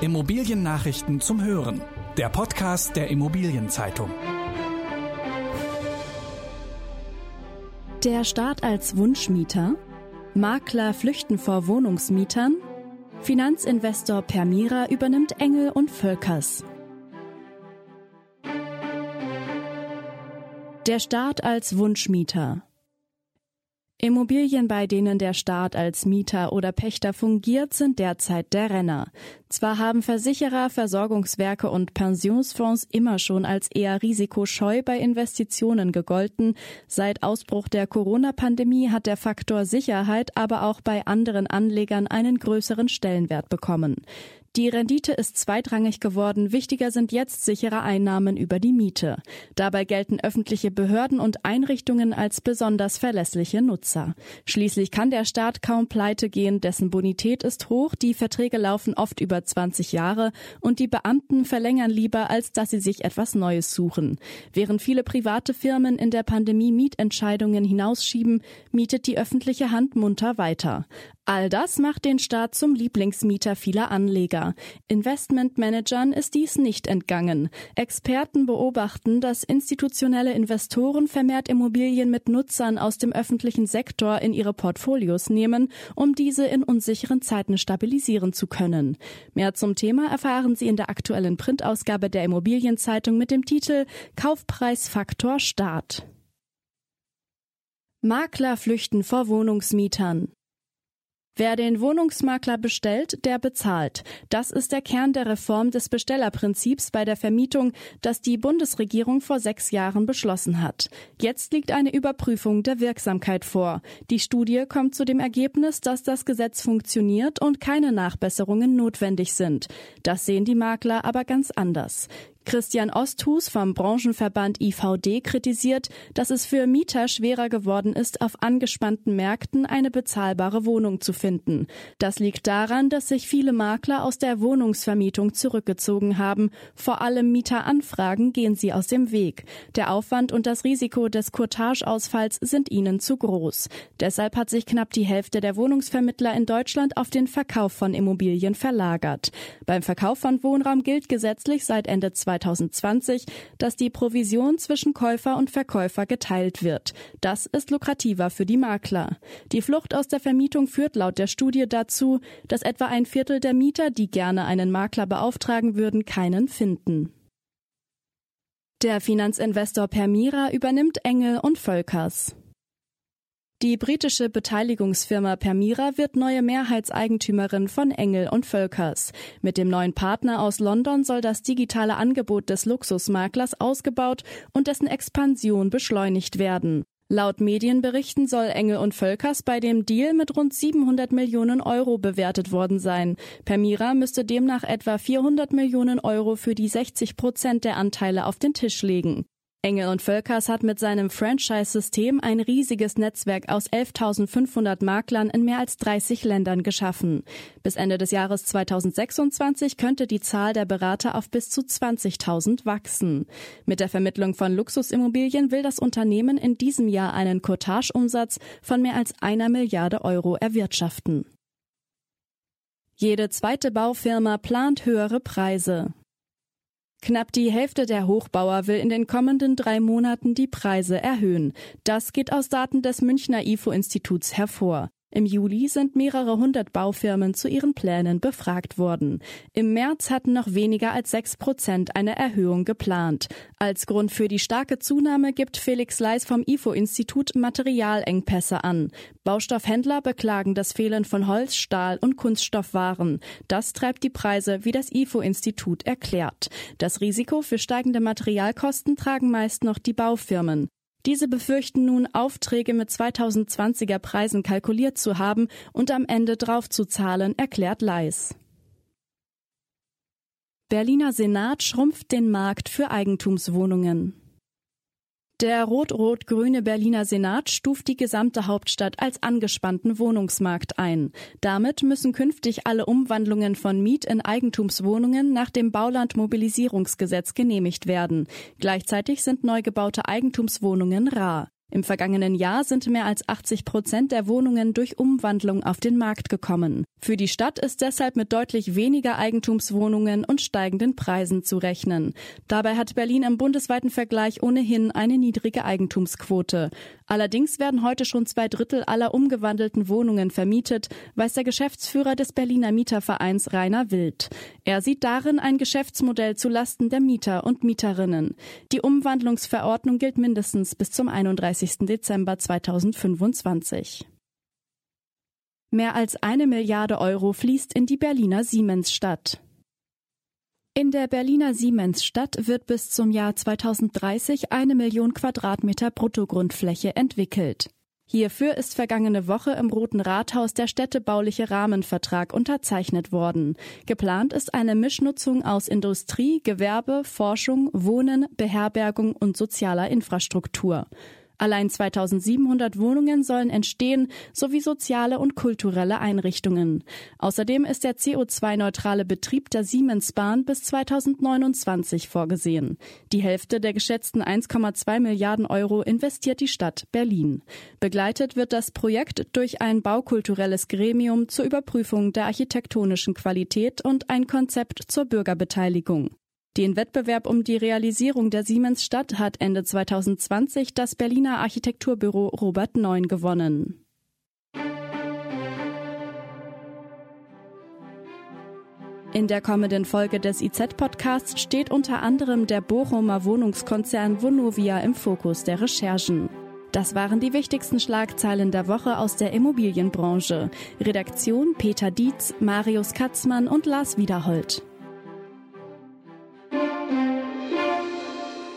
Immobiliennachrichten zum Hören. Der Podcast der Immobilienzeitung. Der Staat als Wunschmieter. Makler flüchten vor Wohnungsmietern. Finanzinvestor Permira übernimmt Engel und Völkers. Der Staat als Wunschmieter. Immobilien, bei denen der Staat als Mieter oder Pächter fungiert, sind derzeit der Renner. Zwar haben Versicherer, Versorgungswerke und Pensionsfonds immer schon als eher risikoscheu bei Investitionen gegolten, seit Ausbruch der Corona-Pandemie hat der Faktor Sicherheit aber auch bei anderen Anlegern einen größeren Stellenwert bekommen. Die Rendite ist zweitrangig geworden, wichtiger sind jetzt sichere Einnahmen über die Miete. Dabei gelten öffentliche Behörden und Einrichtungen als besonders verlässliche Nutzer. Schließlich kann der Staat kaum pleite gehen, dessen Bonität ist hoch, die Verträge laufen oft über 20 Jahre und die Beamten verlängern lieber, als dass sie sich etwas Neues suchen. Während viele private Firmen in der Pandemie Mietentscheidungen hinausschieben, mietet die öffentliche Hand munter weiter. All das macht den Staat zum Lieblingsmieter vieler Anleger. Investmentmanagern ist dies nicht entgangen. Experten beobachten, dass institutionelle Investoren vermehrt Immobilien mit Nutzern aus dem öffentlichen Sektor in ihre Portfolios nehmen, um diese in unsicheren Zeiten stabilisieren zu können. Mehr zum Thema erfahren Sie in der aktuellen Printausgabe der Immobilienzeitung mit dem Titel Kaufpreisfaktor Staat. Makler flüchten vor Wohnungsmietern. Wer den Wohnungsmakler bestellt, der bezahlt. Das ist der Kern der Reform des Bestellerprinzips bei der Vermietung, das die Bundesregierung vor sechs Jahren beschlossen hat. Jetzt liegt eine Überprüfung der Wirksamkeit vor. Die Studie kommt zu dem Ergebnis, dass das Gesetz funktioniert und keine Nachbesserungen notwendig sind. Das sehen die Makler aber ganz anders. Christian Osthus vom Branchenverband IVD kritisiert, dass es für Mieter schwerer geworden ist, auf angespannten Märkten eine bezahlbare Wohnung zu finden. Das liegt daran, dass sich viele Makler aus der Wohnungsvermietung zurückgezogen haben. Vor allem Mieteranfragen gehen sie aus dem Weg. Der Aufwand und das Risiko des Courtageausfalls sind ihnen zu groß. Deshalb hat sich knapp die Hälfte der Wohnungsvermittler in Deutschland auf den Verkauf von Immobilien verlagert. Beim Verkauf von Wohnraum gilt gesetzlich seit Ende 2020, dass die Provision zwischen Käufer und Verkäufer geteilt wird. Das ist lukrativer für die Makler. Die Flucht aus der Vermietung führt laut der Studie dazu, dass etwa ein Viertel der Mieter, die gerne einen Makler beauftragen würden, keinen finden. Der Finanzinvestor Permira übernimmt Engel und Völkers. Die britische Beteiligungsfirma Permira wird neue Mehrheitseigentümerin von Engel und Völkers. Mit dem neuen Partner aus London soll das digitale Angebot des Luxusmaklers ausgebaut und dessen Expansion beschleunigt werden. Laut Medienberichten soll Engel und Völkers bei dem Deal mit rund 700 Millionen Euro bewertet worden sein. Permira müsste demnach etwa 400 Millionen Euro für die 60 Prozent der Anteile auf den Tisch legen. Engel und Völkers hat mit seinem Franchise-System ein riesiges Netzwerk aus 11.500 Maklern in mehr als 30 Ländern geschaffen. Bis Ende des Jahres 2026 könnte die Zahl der Berater auf bis zu 20.000 wachsen. Mit der Vermittlung von Luxusimmobilien will das Unternehmen in diesem Jahr einen Cottage-Umsatz von mehr als einer Milliarde Euro erwirtschaften. Jede zweite Baufirma plant höhere Preise. Knapp die Hälfte der Hochbauer will in den kommenden drei Monaten die Preise erhöhen. Das geht aus Daten des Münchner IFO-Instituts hervor. Im Juli sind mehrere hundert Baufirmen zu ihren Plänen befragt worden. Im März hatten noch weniger als sechs Prozent eine Erhöhung geplant. Als Grund für die starke Zunahme gibt Felix Leis vom IFO-Institut Materialengpässe an. Baustoffhändler beklagen das Fehlen von Holz, Stahl und Kunststoffwaren. Das treibt die Preise, wie das IFO-Institut erklärt. Das Risiko für steigende Materialkosten tragen meist noch die Baufirmen. Diese befürchten nun, Aufträge mit 2020er Preisen kalkuliert zu haben und am Ende drauf zu zahlen, erklärt Leis. Berliner Senat schrumpft den Markt für Eigentumswohnungen. Der rot-rot-grüne Berliner Senat stuft die gesamte Hauptstadt als angespannten Wohnungsmarkt ein. Damit müssen künftig alle Umwandlungen von Miet- in Eigentumswohnungen nach dem Baulandmobilisierungsgesetz genehmigt werden. Gleichzeitig sind neu gebaute Eigentumswohnungen rar. Im vergangenen Jahr sind mehr als 80 Prozent der Wohnungen durch Umwandlung auf den Markt gekommen. Für die Stadt ist deshalb mit deutlich weniger Eigentumswohnungen und steigenden Preisen zu rechnen. Dabei hat Berlin im bundesweiten Vergleich ohnehin eine niedrige Eigentumsquote. Allerdings werden heute schon zwei Drittel aller umgewandelten Wohnungen vermietet, weiß der Geschäftsführer des Berliner Mietervereins Rainer Wild. Er sieht darin ein Geschäftsmodell zu Lasten der Mieter und Mieterinnen. Die Umwandlungsverordnung gilt mindestens bis zum 31. 30. Dezember 2025. Mehr als eine Milliarde Euro fließt in die Berliner Siemensstadt. In der Berliner Siemensstadt wird bis zum Jahr 2030 eine Million Quadratmeter Bruttogrundfläche entwickelt. Hierfür ist vergangene Woche im Roten Rathaus der städtebauliche Rahmenvertrag unterzeichnet worden. Geplant ist eine Mischnutzung aus Industrie, Gewerbe, Forschung, Wohnen, Beherbergung und sozialer Infrastruktur. Allein 2700 Wohnungen sollen entstehen, sowie soziale und kulturelle Einrichtungen. Außerdem ist der CO2-neutrale Betrieb der Siemensbahn bis 2029 vorgesehen. Die Hälfte der geschätzten 1,2 Milliarden Euro investiert die Stadt Berlin. Begleitet wird das Projekt durch ein baukulturelles Gremium zur Überprüfung der architektonischen Qualität und ein Konzept zur Bürgerbeteiligung. Den Wettbewerb um die Realisierung der Siemensstadt hat Ende 2020 das Berliner Architekturbüro Robert Neun gewonnen. In der kommenden Folge des IZ-Podcasts steht unter anderem der Bochumer Wohnungskonzern Vonovia im Fokus der Recherchen. Das waren die wichtigsten Schlagzeilen der Woche aus der Immobilienbranche. Redaktion Peter Dietz, Marius Katzmann und Lars Wiederhold.